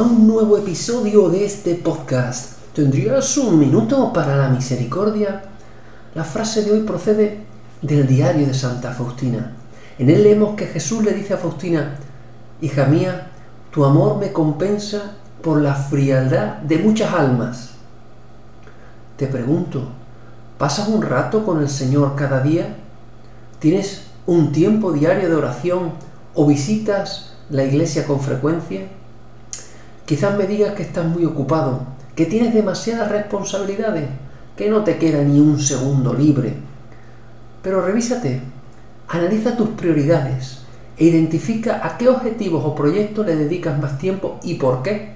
un nuevo episodio de este podcast. ¿Tendrías un minuto para la misericordia? La frase de hoy procede del diario de Santa Faustina. En él leemos que Jesús le dice a Faustina, Hija mía, tu amor me compensa por la frialdad de muchas almas. Te pregunto, ¿pasas un rato con el Señor cada día? ¿Tienes un tiempo diario de oración o visitas la iglesia con frecuencia? Quizás me digas que estás muy ocupado, que tienes demasiadas responsabilidades, que no te queda ni un segundo libre. Pero revísate, analiza tus prioridades e identifica a qué objetivos o proyectos le dedicas más tiempo y por qué.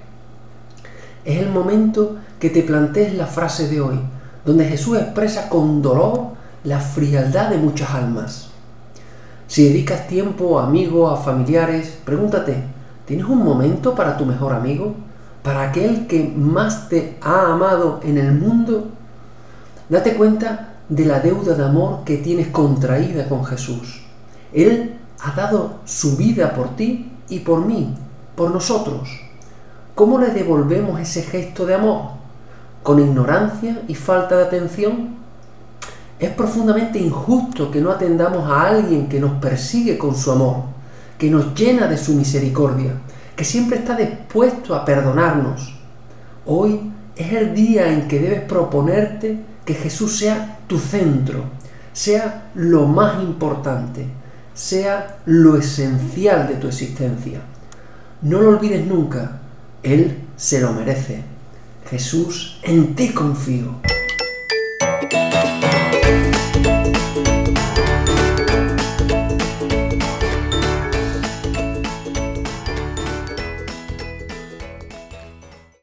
Es el momento que te plantees la frase de hoy, donde Jesús expresa con dolor la frialdad de muchas almas. Si dedicas tiempo a amigos, a familiares, pregúntate, ¿tienes un momento para tu mejor amigo? ¿Para aquel que más te ha amado en el mundo? Date cuenta de la deuda de amor que tienes contraída con Jesús. Él ha dado su vida por ti y por mí, por nosotros. ¿Cómo le devolvemos ese gesto de amor? ¿Con ignorancia y falta de atención? Es profundamente injusto que no atendamos a alguien que nos persigue con su amor, que nos llena de su misericordia, que siempre está dispuesto a perdonarnos. Hoy es el día en que debes proponerte que Jesús sea tu centro, sea lo más importante, sea lo esencial de tu existencia. No lo olvides nunca, Él se lo merece. Jesús, en ti confío.